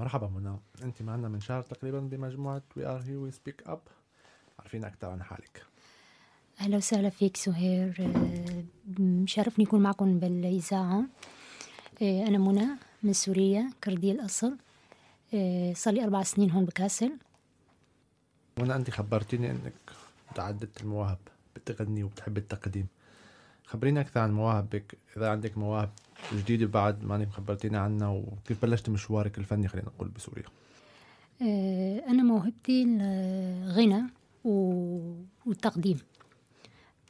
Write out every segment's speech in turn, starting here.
مرحبا منى أنت معنا من شهر تقريبا بمجموعة We are here we speak up عرفينا أكثر عن حالك. أهلا وسهلا فيك سهير. آه، مشرفني أكون معكم بالإذاعة. آه، أنا منى من سوريا كردية الأصل. آه، صار لي أربع سنين هون بكاسل. منى أنت خبرتيني إنك متعددة المواهب بتغني وبتحب التقديم. خبرينا أكثر عن مواهبك. إذا عندك مواهب جديدة بعد ما خبرتينا عنها وكيف بلشت مشوارك الفني خلينا نقول بسوريا؟ أنا موهبتي الغنى والتقديم.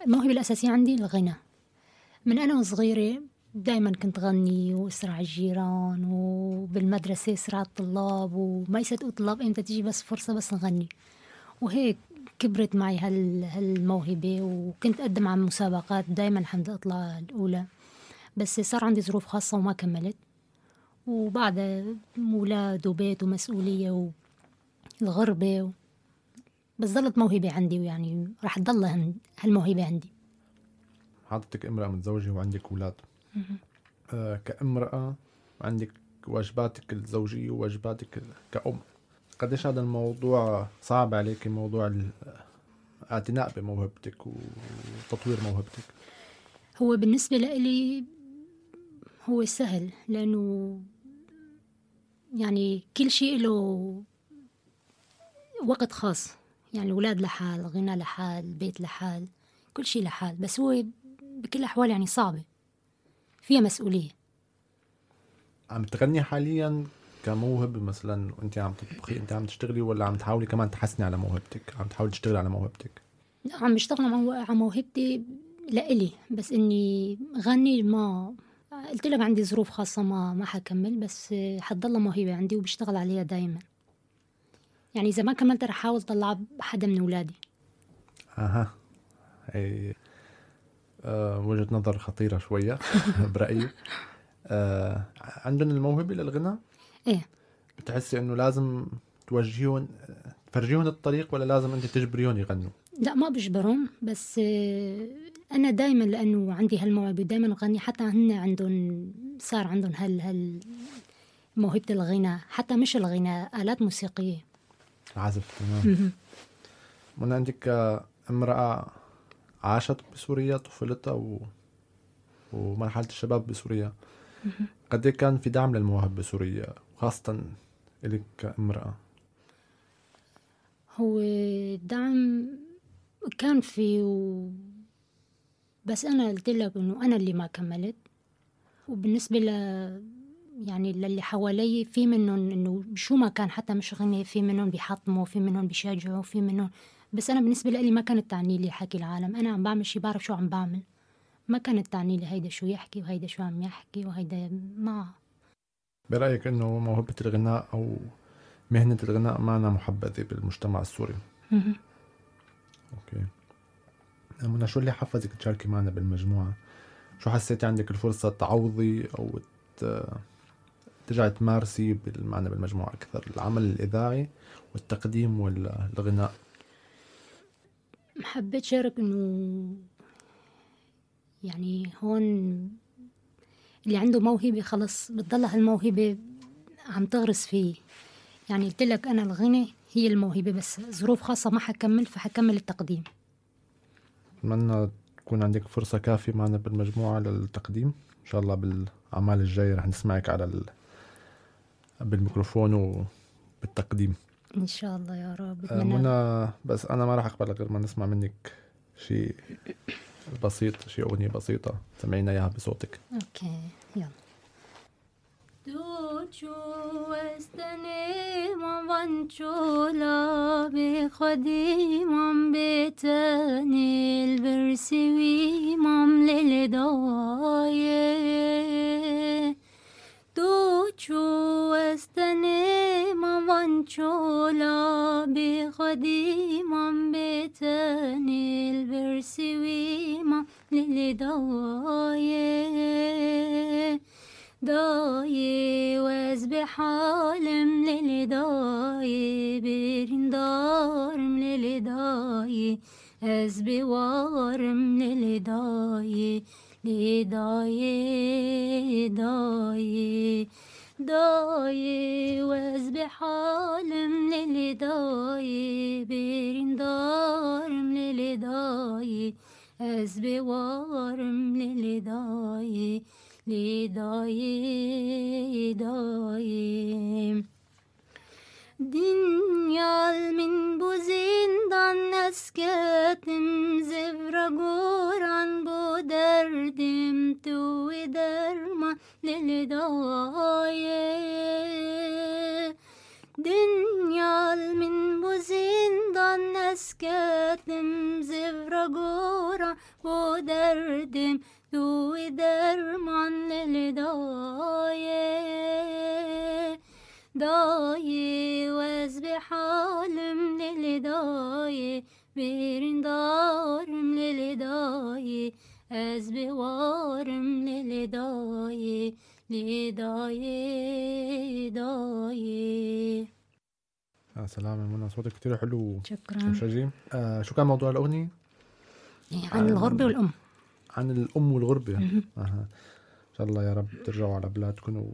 الموهبة الأساسية عندي الغنى. من أنا وصغيرة دايما كنت غني واسرع الجيران وبالمدرسة اسرع الطلاب وما يصدقوا الطلاب إمتى تيجي بس فرصة بس نغني. وهيك كبرت معي هال هالموهبة وكنت أقدم على مسابقات دايما الحمد أطلع الأولى. بس صار عندي ظروف خاصة وما كملت. وبعد أولاد وبيت ومسؤولية والغربة و... بس ظلت موهبة عندي ويعني راح تضل هالموهبة عندي. حضرتك امرأة متزوجة وعندك أولاد. آه كأمرأة عندك واجباتك الزوجية وواجباتك كأم. قديش هذا الموضوع صعب عليك موضوع الاعتناء بموهبتك وتطوير موهبتك؟ هو بالنسبة لإلي هو سهل لأنه يعني كل شيء له وقت خاص. يعني الأولاد لحال غنى لحال البيت لحال كل شيء لحال. بس هو بكل الأحوال يعني صعبة فيها مسؤولية. عم تغني حاليا كموهبة مثلا وأنت عم تطبخي أنت عم تشتغلي ولا عم تحاولي كمان تحسني على موهبتك؟ عم تحاولي تشتغلي على موهبتك؟ لا عم بشتغل على موهبتي لإلي بس إني غني ما قلت لك عندي ظروف خاصة ما ما حكمل بس حتضل موهبة عندي وبشتغل عليها دايما. يعني إذا ما كملت رح أحاول طلع حدا من أولادي. أها. هي آه وجهة نظر خطيرة شوية برأيي. آه عندهم الموهبة للغنى؟ إيه. بتحسي إنه لازم توجهيهم تفرجيهم الطريق ولا لازم أنت تجبريهم يغنوا؟ لا ما بجبرهم بس آه، أنا دايما لأنه عندي هالموهبة دايما أغني حتى هن عندهم صار عندهم هال هال موهبة الغنى حتى مش الغنى آلات موسيقية. عزف تمام. من عندك امرأة عاشت بسوريا طفولتها و... ومرحلة الشباب بسوريا. قد إيه كان في دعم للمواهب بسوريا؟ وخاصة إلك كامرأة. هو دعم كان في و... بس أنا قلت لك إنه أنا اللي ما كملت. وبالنسبة ل يعني للي حوالي في منهم إنه شو ما كان حتى مش غني في منهم بيحطموا في منهم بيشجعوا في منهم بس أنا بالنسبة لي ما كانت تعني لي حكي العالم. أنا عم بعمل شي بعرف شو عم بعمل. ما كانت تعني لي هيدا شو يحكي وهيدا شو عم يحكي وهيدا ما برأيك إنه موهبة الغناء أو مهنة الغناء ما أنا محبذة بالمجتمع السوري؟ أوكي. منى شو اللي حفزك تشاركي معنا بالمجموعة؟ شو حسيتي عندك الفرصة تعوضي أو ترجعي تمارسي معنا بالمجموعة أكثر؟ العمل الإذاعي والتقديم والغناء. حبيت شارك إنه يعني هون اللي عنده موهبة خلص بتضل هالموهبة عم تغرس فيه. يعني قلت لك أنا الغنى هي الموهبة بس ظروف خاصة ما حكمل فحكمل التقديم. أتمنى تكون عندك فرصة كافية معنا بالمجموعة للتقديم. إن شاء الله بالأعمال الجاية رح نسمعك على ال... بالميكروفون وبالتقديم. إن شاء الله يا رب. آه، منى بس أنا ما راح أقبل غير ما نسمع منك شيء. بسيط شيء أغنية بسيطة سمعينا إياها بصوتك. أوكي يلا. دوچو استنی من چولا به خودی من بتنی البرسوی مم للدایه دوچو استنی من چولا به خودی من ehli daye Daye ve halem leli daye Berin darım leli daye Ezbi varım leli daye Li daye daye daye ve ezbi halem leli daye. ezbivarım lidai lidai dai Dinyal min bu zindan esketim zevragu derdim Tu derman lili daye داي واسبح عالم للداي بيرن دارم للداي أسبي وارم للداي لداي داي يا سلام منى صوتك كتير حلو. شكرا. وشجي آه شو كان موضوع الأغنية؟ عن الغربة والأم. عن الأم والغربة. أها. إن شاء الله يا رب ترجعوا على بلادكم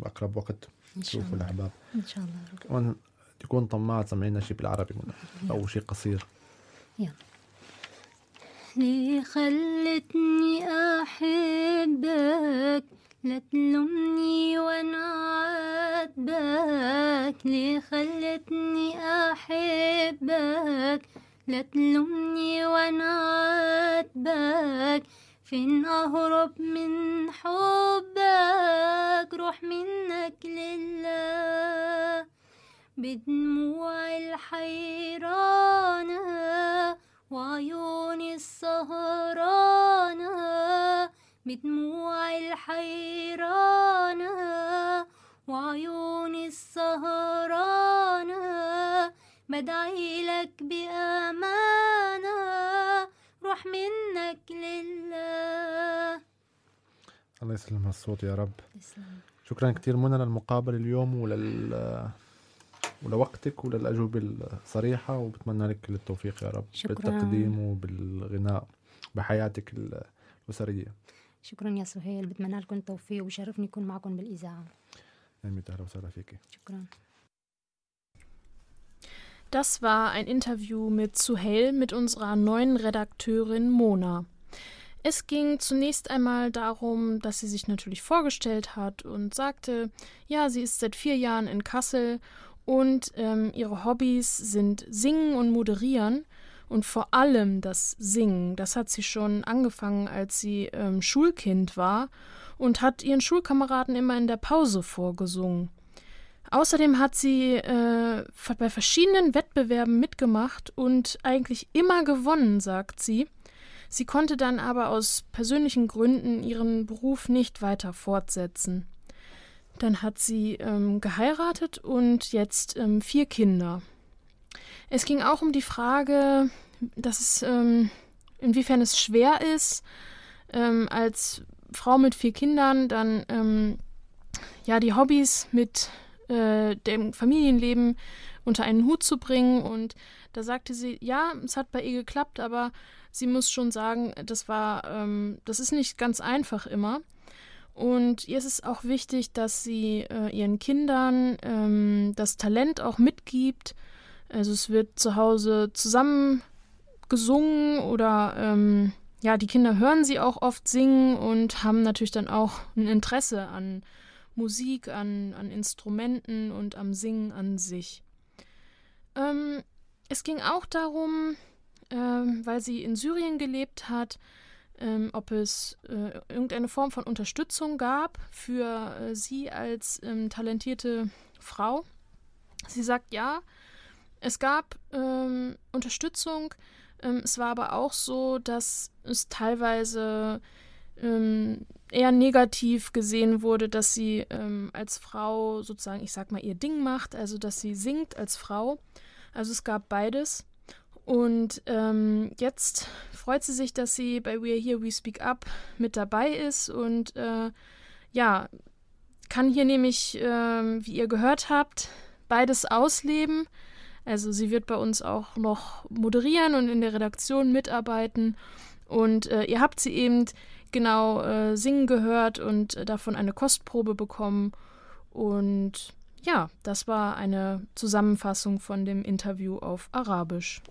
وبأقرب وقت تشوفوا الله. الأحباب. إن شاء الله كمان تكون طماعة سمعينا شيء بالعربي أو شيء قصير. يلا. ليه خلتني أحبك لا تلومني وأنا عاتبك ليه خلتني أحبك لا تلومني وأنا عاتبك فين أهرب من حبك؟ روح منك لله. بدموع الحيرانة وعيوني السهرانة بدموع الحيرانة وعيوني السهرانة بدعي لك بأمانة. روح منك لله. الله يسلم هالصوت يا رب. شكرا كثير منى للمقابلة اليوم ولل ولوقتك وللأجوبة الصريحة وبتمنى لك كل التوفيق يا رب شكراً. بالتقديم وبالغناء بحياتك الأسرية. شكرا يا سهيل بتمنى لكم التوفيق وشرفني أكون معكم بالإذاعة. أهلا أهلا وسهلا فيك شكرا. Das war ein Interview mit Suhail mit unserer neuen Redakteurin Mona. Es ging zunächst einmal darum, dass sie sich natürlich vorgestellt hat und sagte, ja, sie ist seit vier Jahren in Kassel und ähm, ihre Hobbys sind Singen und Moderieren und vor allem das Singen. Das hat sie schon angefangen, als sie ähm, Schulkind war und hat ihren Schulkameraden immer in der Pause vorgesungen. Außerdem hat sie äh, bei verschiedenen Wettbewerben mitgemacht und eigentlich immer gewonnen, sagt sie. Sie konnte dann aber aus persönlichen Gründen ihren Beruf nicht weiter fortsetzen. Dann hat sie ähm, geheiratet und jetzt ähm, vier Kinder. Es ging auch um die Frage, dass es, ähm, inwiefern es schwer ist, ähm, als Frau mit vier Kindern dann ähm, ja die Hobbys mit äh, dem Familienleben unter einen Hut zu bringen. Und da sagte sie, ja, es hat bei ihr geklappt, aber sie muss schon sagen, das war, ähm, das ist nicht ganz einfach immer. Und ihr ist es auch wichtig, dass sie äh, ihren Kindern ähm, das Talent auch mitgibt. Also es wird zu Hause zusammen gesungen oder ähm, ja, die Kinder hören sie auch oft singen und haben natürlich dann auch ein Interesse an Musik, an, an Instrumenten und am Singen an sich. Ähm, es ging auch darum, ähm, weil sie in Syrien gelebt hat, ähm, ob es äh, irgendeine Form von Unterstützung gab für äh, sie als ähm, talentierte Frau. Sie sagt ja, es gab ähm, Unterstützung. Ähm, es war aber auch so, dass es teilweise ähm, eher negativ gesehen wurde, dass sie ähm, als Frau sozusagen, ich sag mal, ihr Ding macht, also dass sie singt als Frau. Also es gab beides. Und ähm, jetzt freut sie sich, dass sie bei We Are Here, We Speak Up mit dabei ist und äh, ja, kann hier nämlich, ähm, wie ihr gehört habt, beides ausleben. Also sie wird bei uns auch noch moderieren und in der Redaktion mitarbeiten. Und äh, ihr habt sie eben genau äh, singen gehört und äh, davon eine Kostprobe bekommen. Und ja, das war eine Zusammenfassung von dem Interview auf Arabisch.